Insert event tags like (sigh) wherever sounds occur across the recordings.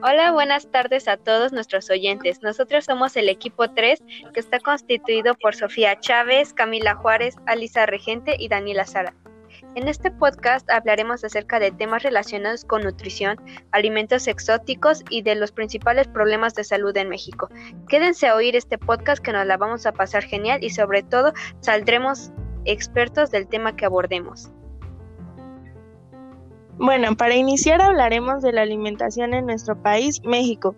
Hola, buenas tardes a todos nuestros oyentes. Nosotros somos el equipo 3 que está constituido por Sofía Chávez, Camila Juárez, Alisa Regente y Daniela Sara. En este podcast hablaremos acerca de temas relacionados con nutrición, alimentos exóticos y de los principales problemas de salud en México. Quédense a oír este podcast que nos la vamos a pasar genial y sobre todo saldremos expertos del tema que abordemos. Bueno, para iniciar hablaremos de la alimentación en nuestro país, México.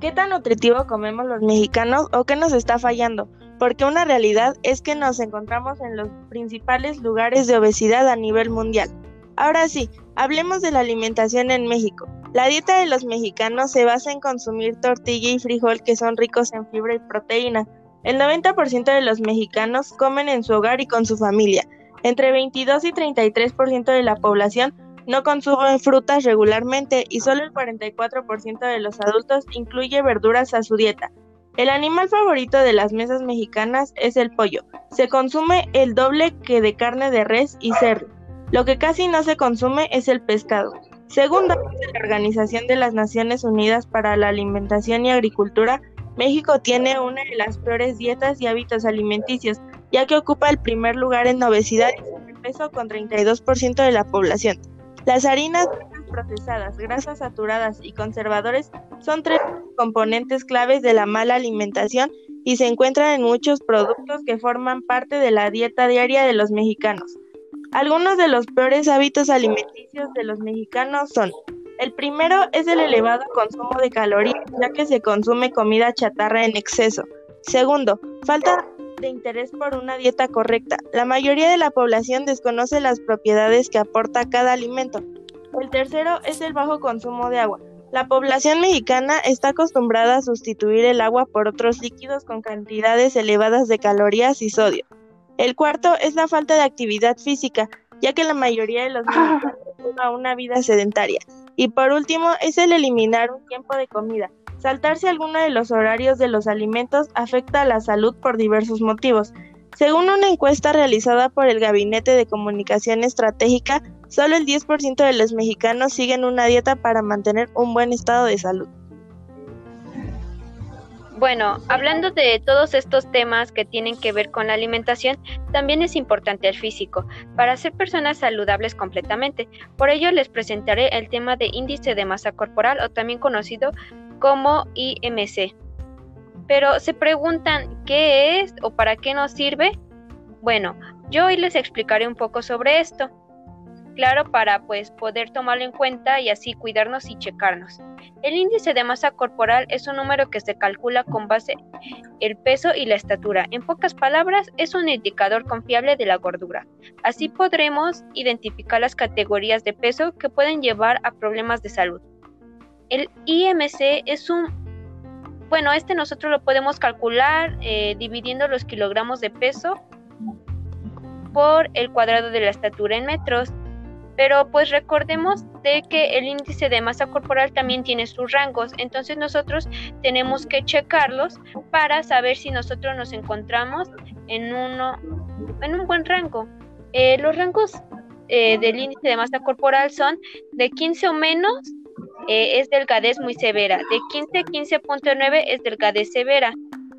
¿Qué tan nutritivo comemos los mexicanos o qué nos está fallando? Porque una realidad es que nos encontramos en los principales lugares de obesidad a nivel mundial. Ahora sí, hablemos de la alimentación en México. La dieta de los mexicanos se basa en consumir tortilla y frijol que son ricos en fibra y proteína. El 90% de los mexicanos comen en su hogar y con su familia. Entre 22 y 33% de la población no consume frutas regularmente y solo el 44% de los adultos incluye verduras a su dieta. El animal favorito de las mesas mexicanas es el pollo. Se consume el doble que de carne de res y cerdo. Lo que casi no se consume es el pescado. Según datos de la Organización de las Naciones Unidas para la Alimentación y Agricultura, México tiene una de las peores dietas y hábitos alimenticios, ya que ocupa el primer lugar en obesidad y sobrepeso con 32% de la población. Las harinas procesadas, grasas saturadas y conservadores son tres componentes claves de la mala alimentación y se encuentran en muchos productos que forman parte de la dieta diaria de los mexicanos. Algunos de los peores hábitos alimenticios de los mexicanos son el primero es el elevado consumo de calorías, ya que se consume comida chatarra en exceso. Segundo, falta de interés por una dieta correcta. La mayoría de la población desconoce las propiedades que aporta cada alimento. El tercero es el bajo consumo de agua. La población mexicana está acostumbrada a sustituir el agua por otros líquidos con cantidades elevadas de calorías y sodio. El cuarto es la falta de actividad física, ya que la mayoría de los mexicanos lleva una vida sedentaria. Y por último es el eliminar un tiempo de comida. Saltarse alguno de los horarios de los alimentos afecta a la salud por diversos motivos. Según una encuesta realizada por el Gabinete de Comunicación Estratégica, solo el 10% de los mexicanos siguen una dieta para mantener un buen estado de salud. Bueno, hablando de todos estos temas que tienen que ver con la alimentación, también es importante el físico, para ser personas saludables completamente. Por ello les presentaré el tema de índice de masa corporal o también conocido como IMC. Pero se preguntan qué es o para qué nos sirve. Bueno, yo hoy les explicaré un poco sobre esto. Claro, para pues poder tomarlo en cuenta y así cuidarnos y checarnos. El índice de masa corporal es un número que se calcula con base el peso y la estatura. En pocas palabras, es un indicador confiable de la gordura. Así podremos identificar las categorías de peso que pueden llevar a problemas de salud. El IMC es un, bueno, este nosotros lo podemos calcular eh, dividiendo los kilogramos de peso por el cuadrado de la estatura en metros. Pero pues recordemos de que el índice de masa corporal también tiene sus rangos, entonces nosotros tenemos que checarlos para saber si nosotros nos encontramos en uno en un buen rango. Eh, los rangos eh, del índice de masa corporal son de 15 o menos eh, es delgadez muy severa. De 15 a 15.9 es delgadez severa.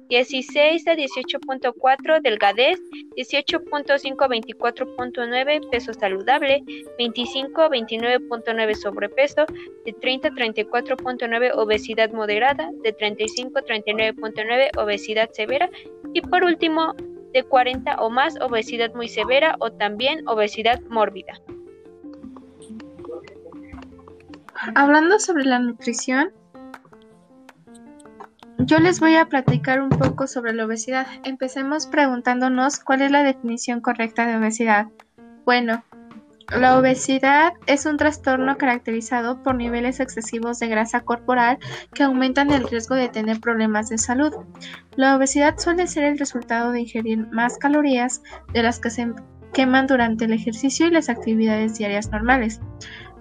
16 a 18.4 delgadez, 18.5 a 24.9 peso saludable, 25 a 29.9 sobrepeso, de 30 a 34.9 obesidad moderada, de 35 a 39.9 obesidad severa y por último de 40 o más obesidad muy severa o también obesidad mórbida. Hablando sobre la nutrición, yo les voy a platicar un poco sobre la obesidad. Empecemos preguntándonos cuál es la definición correcta de obesidad. Bueno, la obesidad es un trastorno caracterizado por niveles excesivos de grasa corporal que aumentan el riesgo de tener problemas de salud. La obesidad suele ser el resultado de ingerir más calorías de las que se queman durante el ejercicio y las actividades diarias normales.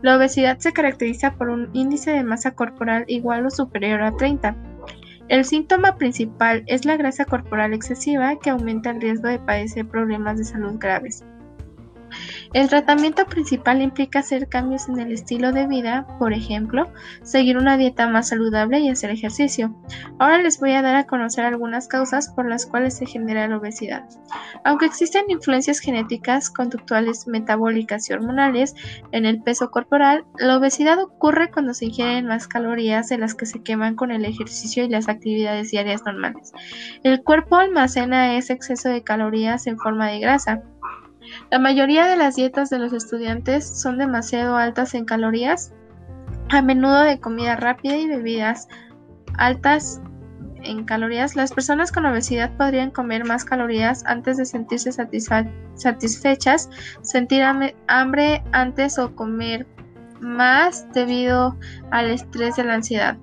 La obesidad se caracteriza por un índice de masa corporal igual o superior a 30. El síntoma principal es la grasa corporal excesiva que aumenta el riesgo de padecer problemas de salud graves. El tratamiento principal implica hacer cambios en el estilo de vida, por ejemplo, seguir una dieta más saludable y hacer ejercicio. Ahora les voy a dar a conocer algunas causas por las cuales se genera la obesidad. Aunque existen influencias genéticas, conductuales, metabólicas y hormonales en el peso corporal, la obesidad ocurre cuando se ingieren más calorías de las que se queman con el ejercicio y las actividades diarias normales. El cuerpo almacena ese exceso de calorías en forma de grasa. La mayoría de las dietas de los estudiantes son demasiado altas en calorías, a menudo de comida rápida y bebidas altas en calorías. Las personas con obesidad podrían comer más calorías antes de sentirse satisfechas, sentir hambre antes o comer más debido al estrés de la ansiedad.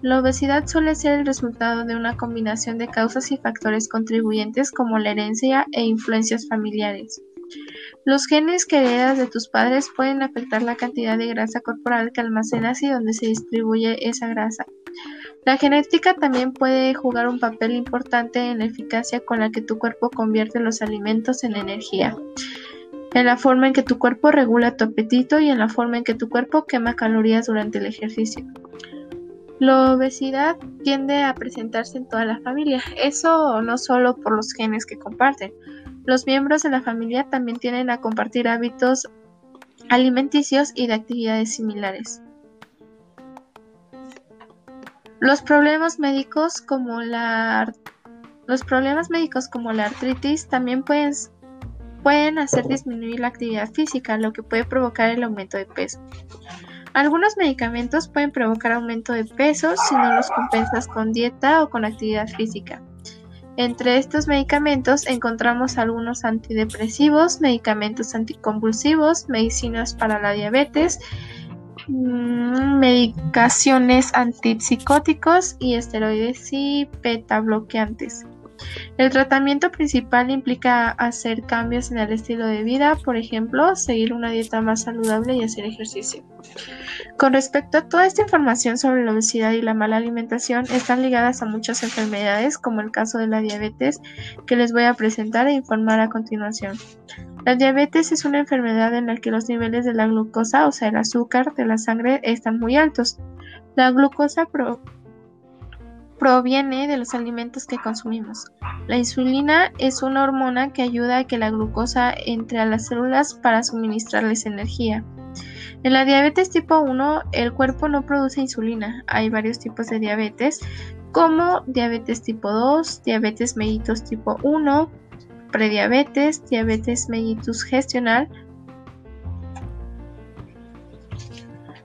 La obesidad suele ser el resultado de una combinación de causas y factores contribuyentes como la herencia e influencias familiares. Los genes que heredas de tus padres pueden afectar la cantidad de grasa corporal que almacenas y donde se distribuye esa grasa. La genética también puede jugar un papel importante en la eficacia con la que tu cuerpo convierte los alimentos en energía, en la forma en que tu cuerpo regula tu apetito y en la forma en que tu cuerpo quema calorías durante el ejercicio. La obesidad tiende a presentarse en toda la familia, eso no solo por los genes que comparten. Los miembros de la familia también tienden a compartir hábitos alimenticios y de actividades similares. Los problemas médicos como la los problemas médicos como la artritis también pueden, pueden hacer disminuir la actividad física, lo que puede provocar el aumento de peso. Algunos medicamentos pueden provocar aumento de peso si no los compensas con dieta o con actividad física. Entre estos medicamentos encontramos algunos antidepresivos, medicamentos anticonvulsivos, medicinas para la diabetes, mm, medicaciones antipsicóticos y esteroides y beta bloqueantes. El tratamiento principal implica hacer cambios en el estilo de vida, por ejemplo, seguir una dieta más saludable y hacer ejercicio. Con respecto a toda esta información sobre la obesidad y la mala alimentación, están ligadas a muchas enfermedades, como el caso de la diabetes, que les voy a presentar e informar a continuación. La diabetes es una enfermedad en la que los niveles de la glucosa, o sea, el azúcar de la sangre, están muy altos. La glucosa pro proviene de los alimentos que consumimos. La insulina es una hormona que ayuda a que la glucosa entre a las células para suministrarles energía. En la diabetes tipo 1, el cuerpo no produce insulina. Hay varios tipos de diabetes, como diabetes tipo 2, diabetes mellitus tipo 1, prediabetes, diabetes mellitus gestional.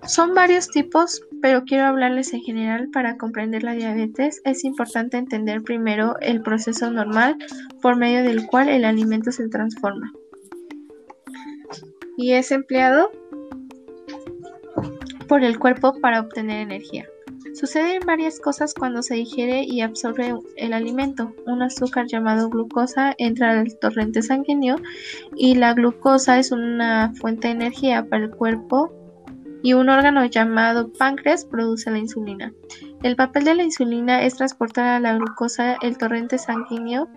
Son varios tipos, pero quiero hablarles en general para comprender la diabetes. Es importante entender primero el proceso normal por medio del cual el alimento se transforma y es empleado por el cuerpo para obtener energía. Suceden varias cosas cuando se digiere y absorbe el alimento. Un azúcar llamado glucosa entra al torrente sanguíneo y la glucosa es una fuente de energía para el cuerpo y un órgano llamado páncreas produce la insulina. El papel de la insulina es transportar a la glucosa el torrente sanguíneo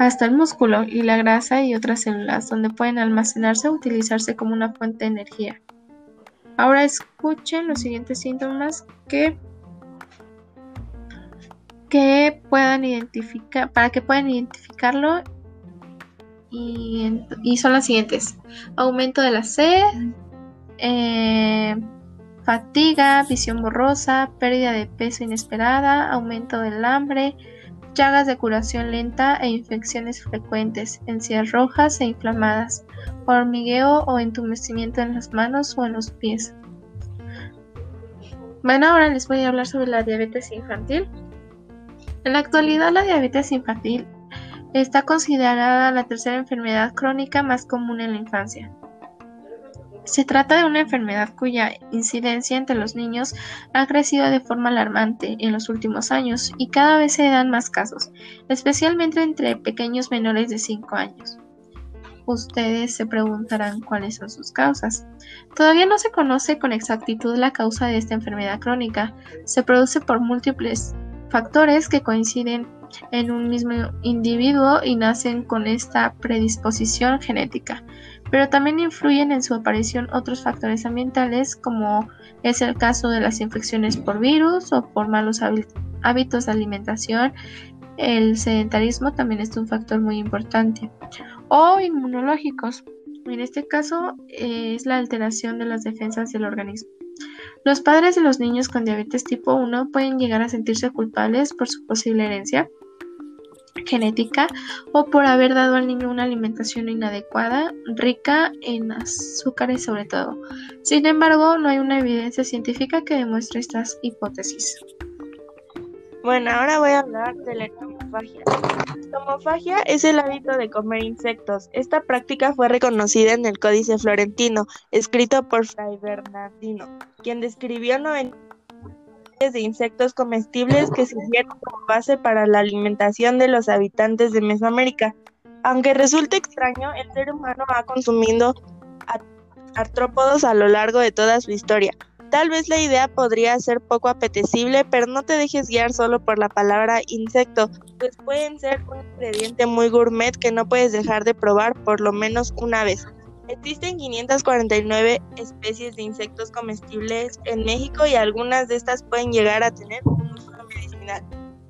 hasta el músculo y la grasa y otras células, donde pueden almacenarse o utilizarse como una fuente de energía. Ahora escuchen los siguientes síntomas que, que puedan identificar, para que puedan identificarlo y, y son las siguientes. Aumento de la sed, eh, fatiga, visión borrosa, pérdida de peso inesperada, aumento del hambre, llagas de curación lenta e infecciones frecuentes, encías rojas e inflamadas, hormigueo o entumecimiento en las manos o en los pies. Bueno, ahora les voy a hablar sobre la diabetes infantil. En la actualidad la diabetes infantil está considerada la tercera enfermedad crónica más común en la infancia. Se trata de una enfermedad cuya incidencia entre los niños ha crecido de forma alarmante en los últimos años y cada vez se dan más casos, especialmente entre pequeños menores de 5 años. Ustedes se preguntarán cuáles son sus causas. Todavía no se conoce con exactitud la causa de esta enfermedad crónica. Se produce por múltiples factores que coinciden en un mismo individuo y nacen con esta predisposición genética. Pero también influyen en su aparición otros factores ambientales como es el caso de las infecciones por virus o por malos hábitos de alimentación. El sedentarismo también es un factor muy importante. O inmunológicos. En este caso es la alteración de las defensas del organismo. Los padres de los niños con diabetes tipo 1 pueden llegar a sentirse culpables por su posible herencia genética o por haber dado al niño una alimentación inadecuada, rica en azúcares sobre todo. Sin embargo, no hay una evidencia científica que demuestre estas hipótesis. Bueno, ahora voy a hablar de la entomofagia. Entomofagia es el hábito de comer insectos. Esta práctica fue reconocida en el Códice Florentino, escrito por Fray Bernardino, quien describió 90 de insectos comestibles que sirvieron como base para la alimentación de los habitantes de Mesoamérica. Aunque resulte extraño, el ser humano ha consumido artrópodos a lo largo de toda su historia. Tal vez la idea podría ser poco apetecible, pero no te dejes guiar solo por la palabra insecto, pues pueden ser un ingrediente muy gourmet que no puedes dejar de probar por lo menos una vez. Existen 549 especies de insectos comestibles en México y algunas de estas pueden llegar a tener un uso medicinal.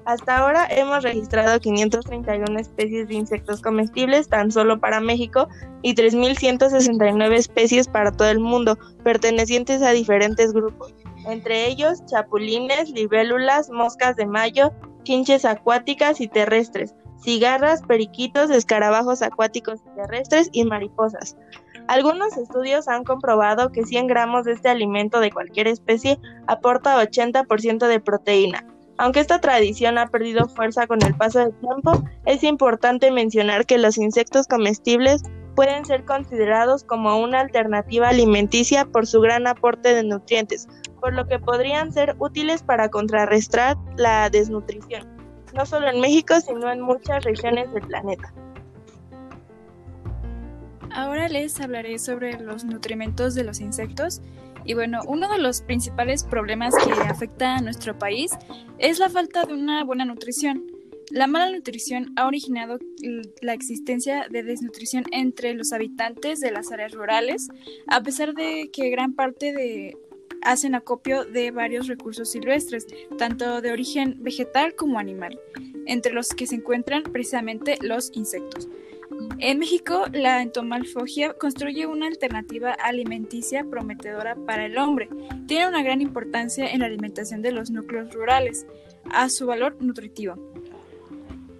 Hasta ahora hemos registrado 531 especies de insectos comestibles tan solo para México y 3.169 especies para todo el mundo, pertenecientes a diferentes grupos, entre ellos chapulines, libélulas, moscas de mayo, chinches acuáticas y terrestres, cigarras, periquitos, escarabajos acuáticos y terrestres y mariposas. Algunos estudios han comprobado que 100 gramos de este alimento de cualquier especie aporta 80% de proteína, aunque esta tradición ha perdido fuerza con el paso del tiempo, es importante mencionar que los insectos comestibles pueden ser considerados como una alternativa alimenticia por su gran aporte de nutrientes, por lo que podrían ser útiles para contrarrestar la desnutrición, no solo en México, sino en muchas regiones del planeta. Ahora les hablaré sobre los nutrimentos de los insectos y bueno, uno de los principales problemas que afecta a nuestro país es la falta de una buena nutrición. La mala nutrición ha originado la existencia de desnutrición entre los habitantes de las áreas rurales, a pesar de que gran parte de hacen acopio de varios recursos silvestres, tanto de origen vegetal como animal, entre los que se encuentran precisamente los insectos. En México, la entomalfogia construye una alternativa alimenticia prometedora para el hombre. Tiene una gran importancia en la alimentación de los núcleos rurales, a su valor nutritivo.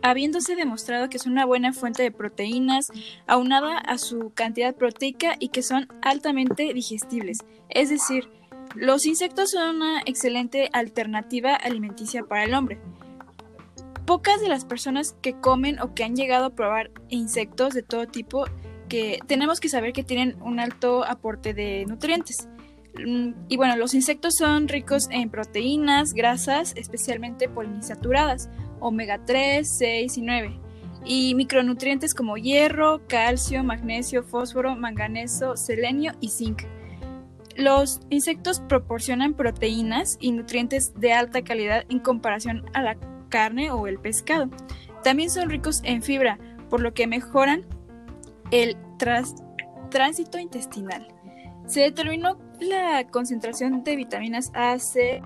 Habiéndose demostrado que es una buena fuente de proteínas, aunada a su cantidad proteica y que son altamente digestibles. Es decir, los insectos son una excelente alternativa alimenticia para el hombre. Pocas de las personas que comen o que han llegado a probar insectos de todo tipo, que tenemos que saber que tienen un alto aporte de nutrientes. Mm, y bueno, los insectos son ricos en proteínas, grasas, especialmente poliinsaturadas, omega 3, 6 y 9, y micronutrientes como hierro, calcio, magnesio, fósforo, manganeso, selenio y zinc. Los insectos proporcionan proteínas y nutrientes de alta calidad en comparación a la carne o el pescado. También son ricos en fibra, por lo que mejoran el tránsito intestinal. Se determinó la concentración de vitaminas A, C,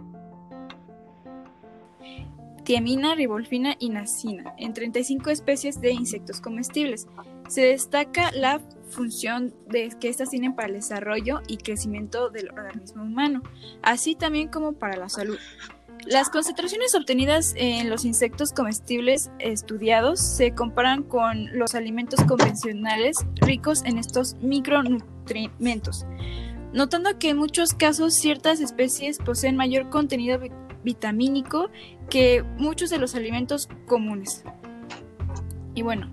tiamina, ribolfina y nacina en 35 especies de insectos comestibles. Se destaca la función de que éstas tienen para el desarrollo y crecimiento del organismo humano, así también como para la salud. Las concentraciones obtenidas en los insectos comestibles estudiados se comparan con los alimentos convencionales ricos en estos micronutrientes, notando que en muchos casos ciertas especies poseen mayor contenido vitamínico que muchos de los alimentos comunes. Y bueno,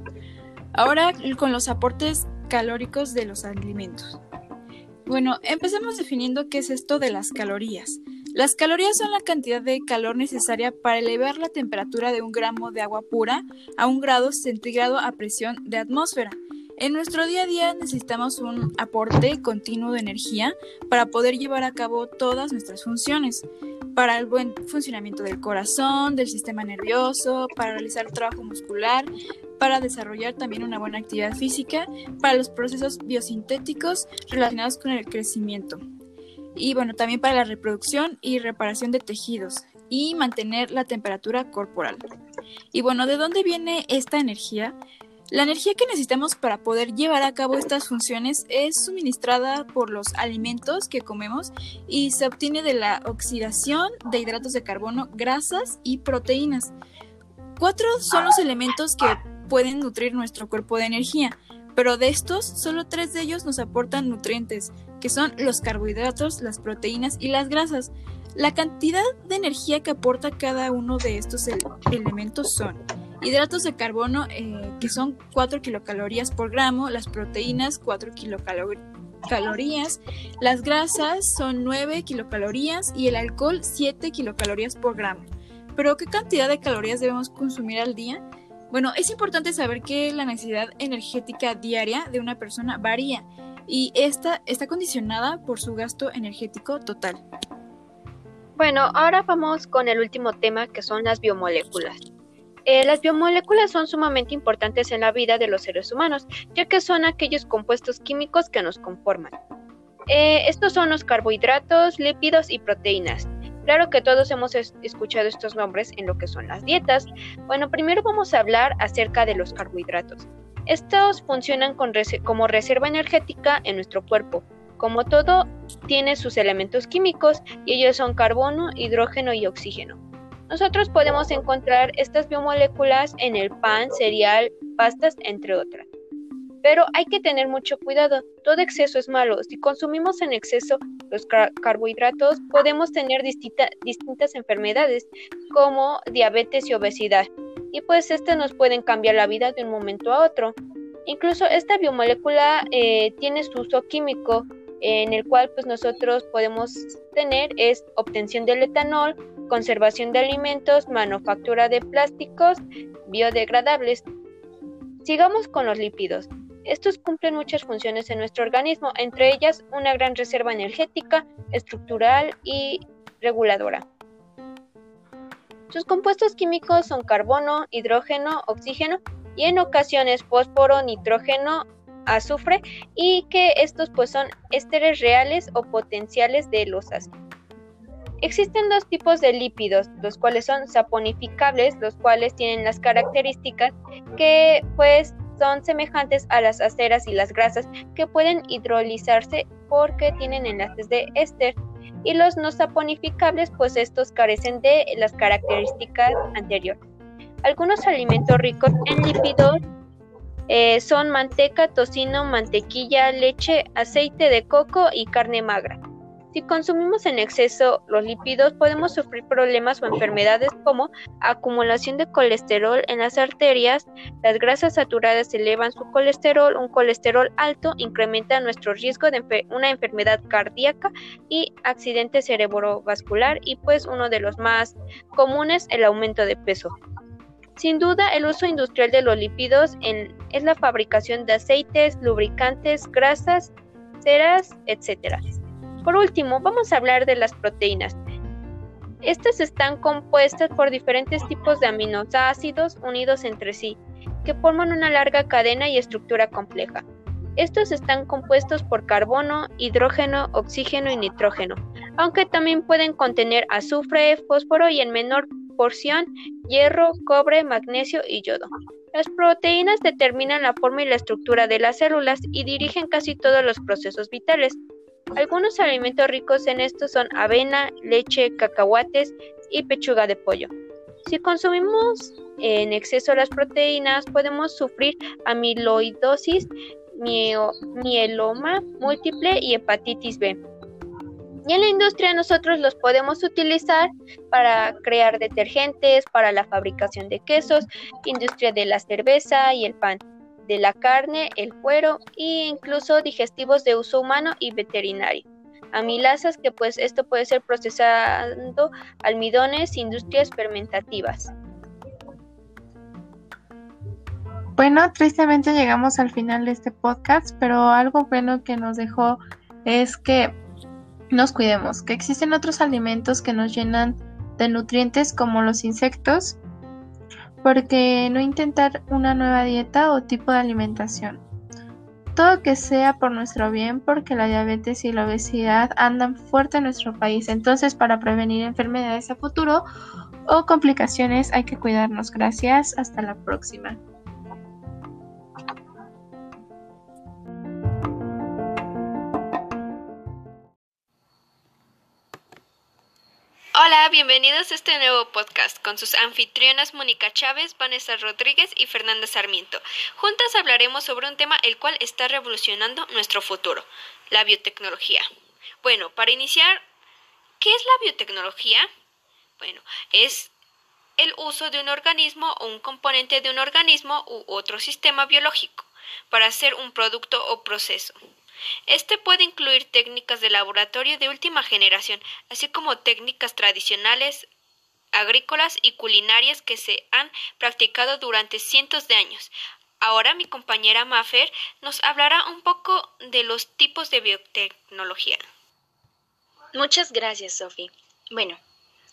ahora con los aportes calóricos de los alimentos. Bueno, empecemos definiendo qué es esto de las calorías. Las calorías son la cantidad de calor necesaria para elevar la temperatura de un gramo de agua pura a un grado centígrado a presión de atmósfera. En nuestro día a día necesitamos un aporte continuo de energía para poder llevar a cabo todas nuestras funciones, para el buen funcionamiento del corazón, del sistema nervioso, para realizar trabajo muscular, para desarrollar también una buena actividad física para los procesos biosintéticos relacionados con el crecimiento. Y bueno, también para la reproducción y reparación de tejidos y mantener la temperatura corporal. Y bueno, ¿de dónde viene esta energía? La energía que necesitamos para poder llevar a cabo estas funciones es suministrada por los alimentos que comemos y se obtiene de la oxidación de hidratos de carbono, grasas y proteínas. Cuatro son los elementos que pueden nutrir nuestro cuerpo de energía, pero de estos solo tres de ellos nos aportan nutrientes, que son los carbohidratos, las proteínas y las grasas. La cantidad de energía que aporta cada uno de estos elementos son hidratos de carbono, eh, que son 4 kilocalorías por gramo, las proteínas 4 kilocalorías, las grasas son 9 kilocalorías y el alcohol 7 kilocalorías por gramo. Pero ¿qué cantidad de calorías debemos consumir al día? Bueno, es importante saber que la necesidad energética diaria de una persona varía y esta está condicionada por su gasto energético total. Bueno, ahora vamos con el último tema que son las biomoléculas. Eh, las biomoléculas son sumamente importantes en la vida de los seres humanos, ya que son aquellos compuestos químicos que nos conforman. Eh, estos son los carbohidratos, lípidos y proteínas. Claro que todos hemos escuchado estos nombres en lo que son las dietas. Bueno, primero vamos a hablar acerca de los carbohidratos. Estos funcionan como reserva energética en nuestro cuerpo. Como todo, tiene sus elementos químicos y ellos son carbono, hidrógeno y oxígeno. Nosotros podemos encontrar estas biomoléculas en el pan, cereal, pastas, entre otras. Pero hay que tener mucho cuidado, todo exceso es malo. Si consumimos en exceso los carbohidratos, podemos tener distintas enfermedades como diabetes y obesidad. Y pues estas nos pueden cambiar la vida de un momento a otro. Incluso esta biomolécula eh, tiene su uso químico en el cual pues nosotros podemos tener es obtención del etanol, conservación de alimentos, manufactura de plásticos biodegradables. Sigamos con los lípidos. Estos cumplen muchas funciones en nuestro organismo, entre ellas una gran reserva energética, estructural y reguladora. Sus compuestos químicos son carbono, hidrógeno, oxígeno y en ocasiones fósforo, nitrógeno, azufre y que estos pues son ésteres reales o potenciales de los ácidos. Existen dos tipos de lípidos, los cuales son saponificables, los cuales tienen las características que pues son semejantes a las aceras y las grasas que pueden hidrolizarse porque tienen enlaces de éster. Y los no saponificables, pues estos carecen de las características anteriores. Algunos alimentos ricos en lípidos eh, son manteca, tocino, mantequilla, leche, aceite de coco y carne magra. Si consumimos en exceso los lípidos, podemos sufrir problemas o enfermedades como acumulación de colesterol en las arterias, las grasas saturadas elevan su colesterol, un colesterol alto incrementa nuestro riesgo de una enfermedad cardíaca y accidente cerebrovascular y pues uno de los más comunes, el aumento de peso. Sin duda, el uso industrial de los lípidos es la fabricación de aceites, lubricantes, grasas, ceras, etc. Por último, vamos a hablar de las proteínas. Estas están compuestas por diferentes tipos de aminoácidos unidos entre sí, que forman una larga cadena y estructura compleja. Estos están compuestos por carbono, hidrógeno, oxígeno y nitrógeno, aunque también pueden contener azufre, fósforo y en menor porción hierro, cobre, magnesio y yodo. Las proteínas determinan la forma y la estructura de las células y dirigen casi todos los procesos vitales. Algunos alimentos ricos en esto son avena, leche, cacahuates y pechuga de pollo. Si consumimos en exceso las proteínas, podemos sufrir amiloidosis, mieloma múltiple y hepatitis B. Y en la industria nosotros los podemos utilizar para crear detergentes, para la fabricación de quesos, industria de la cerveza y el pan de la carne, el cuero e incluso digestivos de uso humano y veterinario. Amilasas que pues esto puede ser procesando almidones, industrias fermentativas. Bueno, tristemente llegamos al final de este podcast, pero algo bueno que nos dejó es que nos cuidemos, que existen otros alimentos que nos llenan de nutrientes como los insectos, ¿Por qué no intentar una nueva dieta o tipo de alimentación? Todo que sea por nuestro bien, porque la diabetes y la obesidad andan fuerte en nuestro país. Entonces, para prevenir enfermedades a futuro o complicaciones, hay que cuidarnos. Gracias. Hasta la próxima. Hola, bienvenidos a este nuevo podcast con sus anfitrionas Mónica Chávez, Vanessa Rodríguez y Fernanda Sarmiento. Juntas hablaremos sobre un tema el cual está revolucionando nuestro futuro, la biotecnología. Bueno, para iniciar, ¿qué es la biotecnología? Bueno, es el uso de un organismo o un componente de un organismo u otro sistema biológico para hacer un producto o proceso. Este puede incluir técnicas de laboratorio de última generación, así como técnicas tradicionales agrícolas y culinarias que se han practicado durante cientos de años. Ahora mi compañera Mafer nos hablará un poco de los tipos de biotecnología. Muchas gracias, Sophie. Bueno,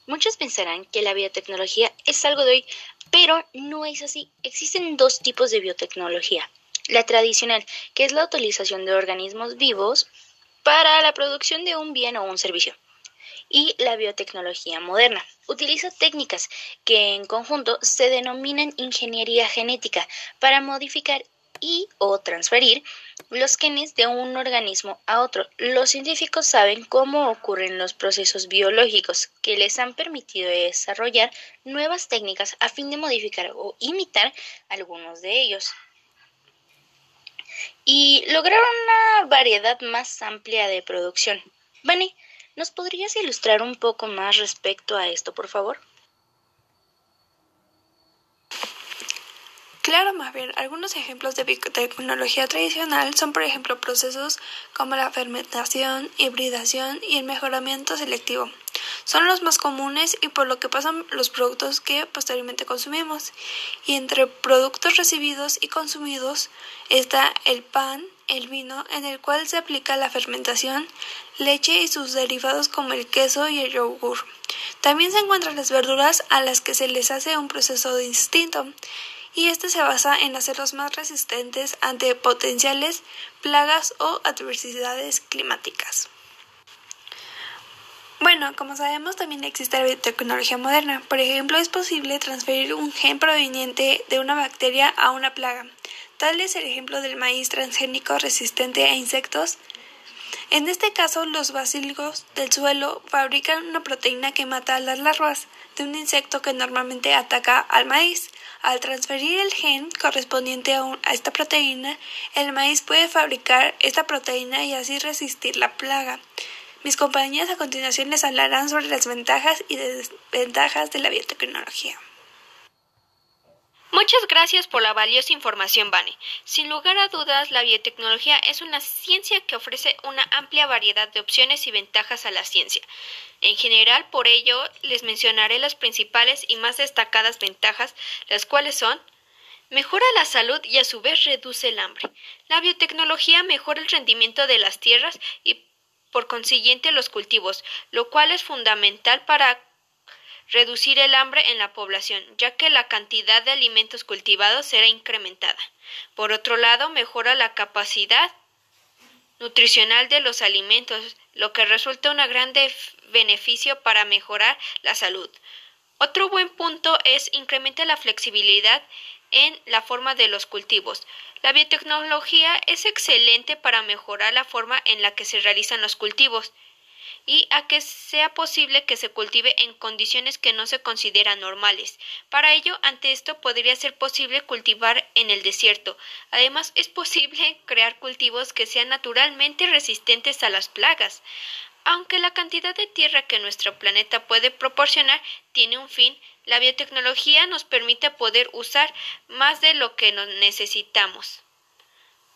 muchos pensarán que la biotecnología es algo de hoy, pero no es así. Existen dos tipos de biotecnología. La tradicional, que es la utilización de organismos vivos para la producción de un bien o un servicio. Y la biotecnología moderna. Utiliza técnicas que en conjunto se denominan ingeniería genética para modificar y o transferir los genes de un organismo a otro. Los científicos saben cómo ocurren los procesos biológicos que les han permitido desarrollar nuevas técnicas a fin de modificar o imitar algunos de ellos y lograr una variedad más amplia de producción. Vani, ¿nos podrías ilustrar un poco más respecto a esto, por favor? Claro, Mabel, algunos ejemplos de biotecnología tradicional son, por ejemplo, procesos como la fermentación, hibridación y el mejoramiento selectivo. Son los más comunes y por lo que pasan los productos que posteriormente consumimos. Y entre productos recibidos y consumidos está el pan, el vino, en el cual se aplica la fermentación, leche y sus derivados como el queso y el yogur. También se encuentran las verduras a las que se les hace un proceso distinto y este se basa en hacerlos más resistentes ante potenciales plagas o adversidades climáticas. Bueno, como sabemos, también existe la biotecnología moderna. Por ejemplo, es posible transferir un gen proveniente de una bacteria a una plaga. Tal es el ejemplo del maíz transgénico resistente a insectos. En este caso, los basilicos del suelo fabrican una proteína que mata a las larvas de un insecto que normalmente ataca al maíz. Al transferir el gen correspondiente a, a, esta proteína, el maíz puede fabricar esta proteína y así resistir la plaga. Mis compañeras a continuación les hablarán sobre las ventajas y desventajas de la biotecnología. Muchas gracias por la valiosa información, Vane. Sin lugar a dudas, la biotecnología es una ciencia que ofrece una amplia variedad de opciones y ventajas a la ciencia. En general, por ello, les mencionaré las principales y más destacadas ventajas, las cuales son Mejora la salud y a su vez reduce el hambre. La biotecnología mejora el rendimiento de las tierras y por consiguiente los cultivos, lo cual es fundamental para reducir el hambre en la población, ya que la cantidad de alimentos cultivados será incrementada. Por otro lado, mejora la capacidad nutricional de los alimentos, lo que resulta un gran beneficio para mejorar la salud. Otro buen punto es incrementa la flexibilidad en la forma de los cultivos. La biotecnología es excelente para mejorar la forma en la que se realizan los cultivos y a que sea posible que se cultive en condiciones que no se consideran normales. Para ello, ante esto podría ser posible cultivar en el desierto. Además, es posible (laughs) crear cultivos que sean naturalmente resistentes a las plagas. Aunque la cantidad de tierra que nuestro planeta puede proporcionar tiene un fin, la biotecnología nos permite poder usar más de lo que necesitamos.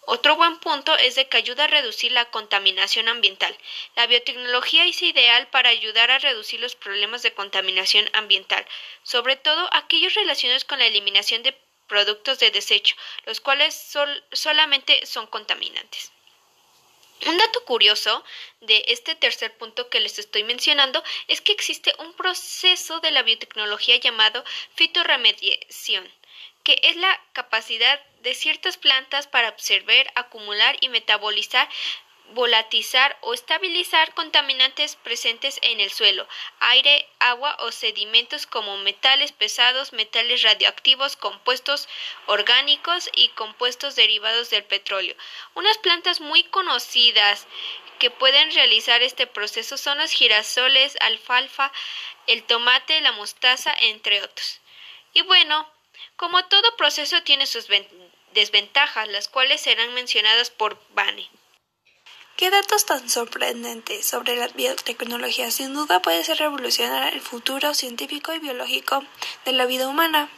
Otro buen punto es de que ayuda a reducir la contaminación ambiental. La biotecnología es ideal para ayudar a reducir los problemas de contaminación ambiental, sobre todo aquellos relacionados con la eliminación de productos de desecho, los cuales solamente son contaminantes. Un dato curioso de este tercer punto que les estoy mencionando es que existe un proceso de la biotecnología llamado fitorremediación, que es la capacidad de ciertas plantas para absorber, acumular y metabolizar volatizar o estabilizar contaminantes presentes en el suelo, aire, agua o sedimentos como metales pesados, metales radioactivos, compuestos orgánicos y compuestos derivados del petróleo. Unas plantas muy conocidas que pueden realizar este proceso son los girasoles, alfalfa, el tomate, la mostaza, entre otros. Y bueno, como todo proceso tiene sus desventajas, las cuales serán mencionadas por Bane. Qué datos tan sorprendentes sobre la biotecnología. Sin duda puede ser revolucionar el futuro científico y biológico de la vida humana.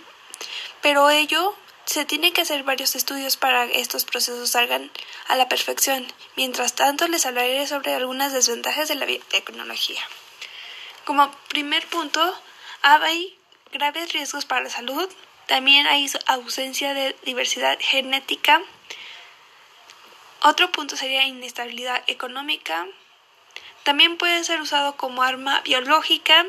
Pero ello se tiene que hacer varios estudios para que estos procesos salgan a la perfección. Mientras tanto, les hablaré sobre algunas desventajas de la biotecnología. Como primer punto, hay graves riesgos para la salud. También hay ausencia de diversidad genética otro punto sería inestabilidad económica. También puede ser usado como arma biológica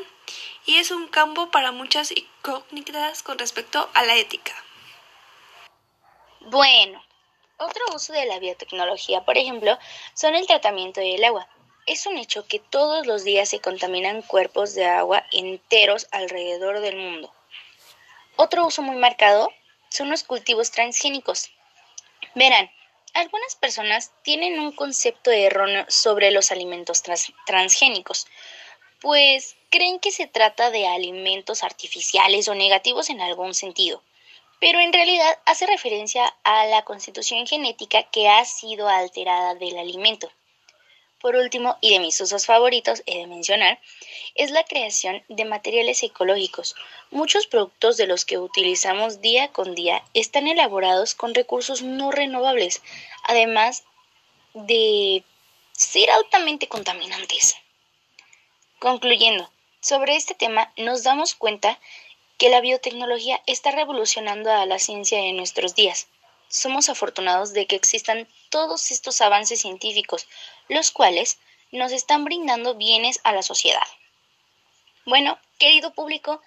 y es un campo para muchas incógnitas con respecto a la ética. Bueno, otro uso de la biotecnología, por ejemplo, son el tratamiento del agua. Es un hecho que todos los días se contaminan cuerpos de agua enteros alrededor del mundo. Otro uso muy marcado son los cultivos transgénicos. Verán, algunas personas tienen un concepto erróneo sobre los alimentos transgénicos, pues creen que se trata de alimentos artificiales o negativos en algún sentido, pero en realidad hace referencia a la constitución genética que ha sido alterada del alimento. Por último, y de mis usos favoritos, he de mencionar, es la creación de materiales ecológicos. Muchos productos de los que utilizamos día con día están elaborados con recursos no renovables, además de ser altamente contaminantes. Concluyendo, sobre este tema nos damos cuenta que la biotecnología está revolucionando a la ciencia en nuestros días. Somos afortunados de que existan todos estos avances científicos, los cuales nos están brindando bienes a la sociedad. Bueno, querido público,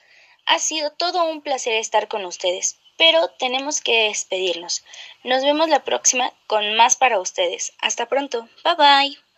ha sido todo un placer estar con ustedes, pero tenemos que despedirnos. Nos vemos la próxima con más para ustedes. Hasta pronto. Bye bye.